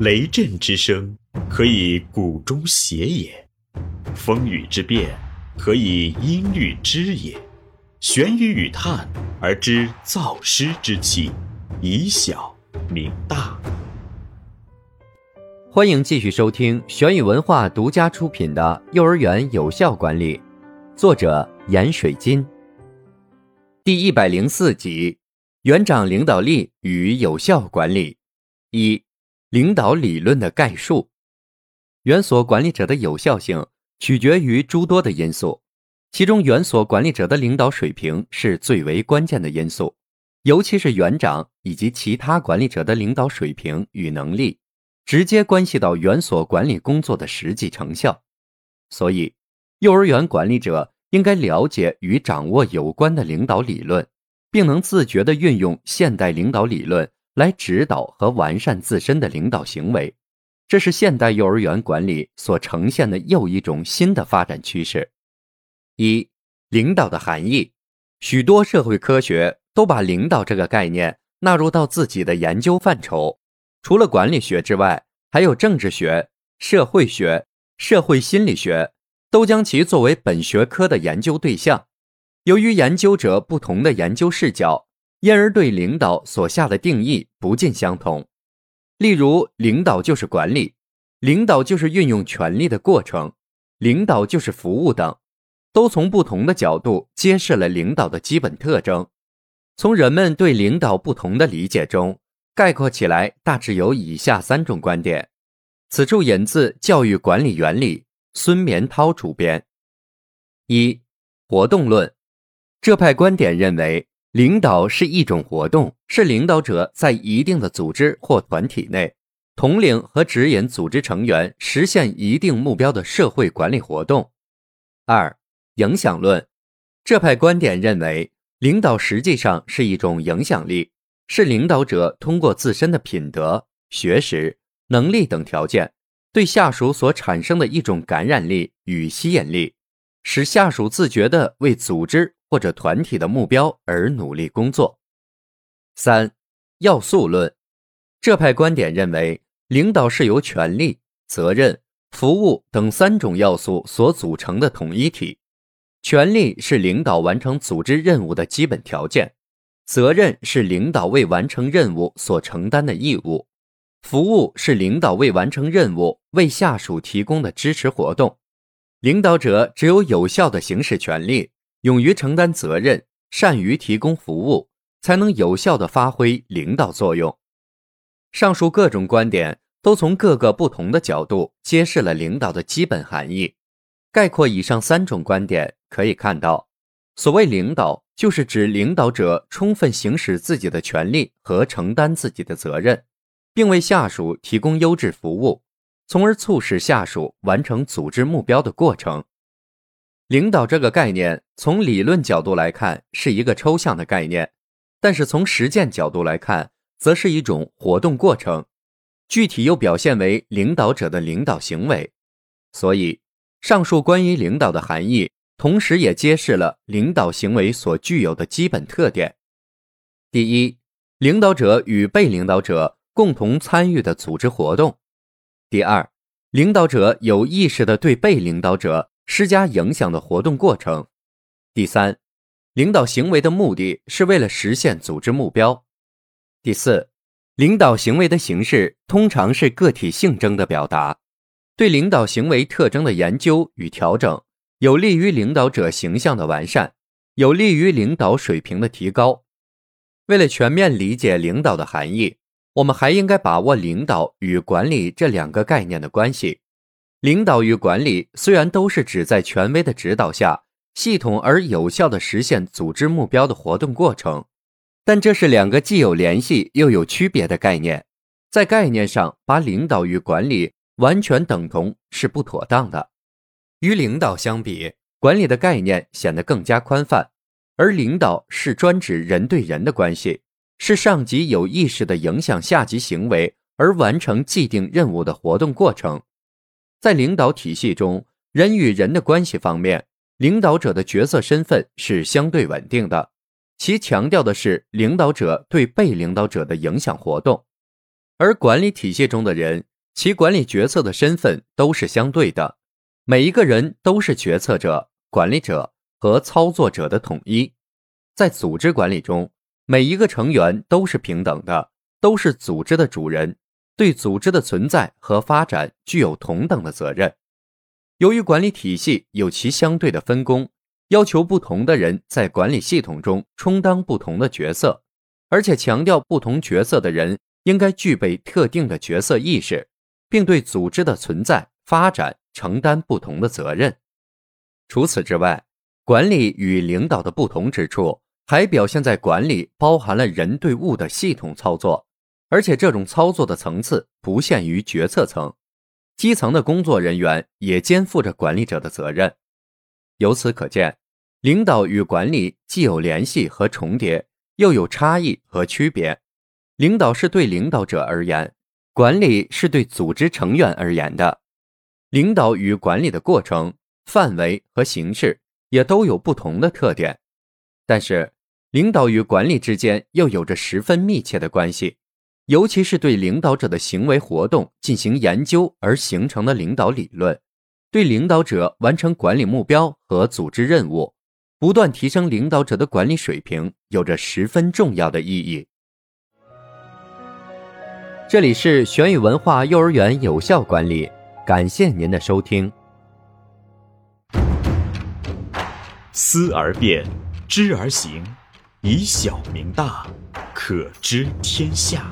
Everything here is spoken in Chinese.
雷震之声，可以鼓中谐也；风雨之变，可以音律之也。玄雨与叹而知造湿之气，以小明大。欢迎继续收听玄宇文化独家出品的《幼儿园有效管理》，作者闫水金。第一百零四集：园长领导力与有效管理。一、领导理论的概述。园所管理者的有效性取决于诸多的因素，其中园所管理者的领导水平是最为关键的因素，尤其是园长以及其他管理者的领导水平与能力。直接关系到园所管理工作的实际成效，所以，幼儿园管理者应该了解与掌握有关的领导理论，并能自觉地运用现代领导理论来指导和完善自身的领导行为。这是现代幼儿园管理所呈现的又一种新的发展趋势。一、领导的含义，许多社会科学都把领导这个概念纳入到自己的研究范畴。除了管理学之外，还有政治学、社会学、社会心理学，都将其作为本学科的研究对象。由于研究者不同的研究视角，因而对领导所下的定义不尽相同。例如，领导就是管理，领导就是运用权力的过程，领导就是服务等，都从不同的角度揭示了领导的基本特征。从人们对领导不同的理解中。概括起来，大致有以下三种观点。此处引自《教育管理原理》，孙绵涛主编。一、活动论。这派观点认为，领导是一种活动，是领导者在一定的组织或团体内，统领和指引组织成员实现一定目标的社会管理活动。二、影响论。这派观点认为，领导实际上是一种影响力。是领导者通过自身的品德、学识、能力等条件，对下属所产生的一种感染力与吸引力，使下属自觉地为组织或者团体的目标而努力工作。三、要素论，这派观点认为，领导是由权力、责任、服务等三种要素所组成的统一体，权力是领导完成组织任务的基本条件。责任是领导为完成任务所承担的义务，服务是领导为完成任务为下属提供的支持活动。领导者只有有效的行使权利，勇于承担责任，善于提供服务，才能有效的发挥领导作用。上述各种观点都从各个不同的角度揭示了领导的基本含义。概括以上三种观点，可以看到，所谓领导。就是指领导者充分行使自己的权利和承担自己的责任，并为下属提供优质服务，从而促使下属完成组织目标的过程。领导这个概念，从理论角度来看是一个抽象的概念，但是从实践角度来看，则是一种活动过程，具体又表现为领导者的领导行为。所以，上述关于领导的含义。同时，也揭示了领导行为所具有的基本特点：第一，领导者与被领导者共同参与的组织活动；第二，领导者有意识的对被领导者施加影响的活动过程；第三，领导行为的目的是为了实现组织目标；第四，领导行为的形式通常是个体性征的表达，对领导行为特征的研究与调整。有利于领导者形象的完善，有利于领导水平的提高。为了全面理解领导的含义，我们还应该把握领导与管理这两个概念的关系。领导与管理虽然都是指在权威的指导下，系统而有效地实现组织目标的活动过程，但这是两个既有联系又有区别的概念。在概念上，把领导与管理完全等同是不妥当的。与领导相比，管理的概念显得更加宽泛，而领导是专指人对人的关系，是上级有意识的影响下级行为而完成既定任务的活动过程。在领导体系中，人与人的关系方面，领导者的角色身份是相对稳定的，其强调的是领导者对被领导者的影响活动，而管理体系中的人其管理决策的身份都是相对的，每一个人都是决策者、管理者和操作者的统一。在组织管理中，每一个成员都是平等的，都是组织的主人，对组织的存在和发展具有同等的责任。由于管理体系有其相对的分工，要求不同的人在管理系统中充当不同的角色，而且强调不同角色的人应该具备特定的角色意识。并对组织的存在、发展承担不同的责任。除此之外，管理与领导的不同之处，还表现在管理包含了人对物的系统操作，而且这种操作的层次不限于决策层，基层的工作人员也肩负着管理者的责任。由此可见，领导与管理既有联系和重叠，又有差异和区别。领导是对领导者而言。管理是对组织成员而言的，领导与管理的过程、范围和形式也都有不同的特点，但是领导与管理之间又有着十分密切的关系，尤其是对领导者的行为活动进行研究而形成的领导理论，对领导者完成管理目标和组织任务，不断提升领导者的管理水平，有着十分重要的意义。这里是玄宇文化幼儿园有效管理，感谢您的收听。思而变，知而行，以小明大，可知天下。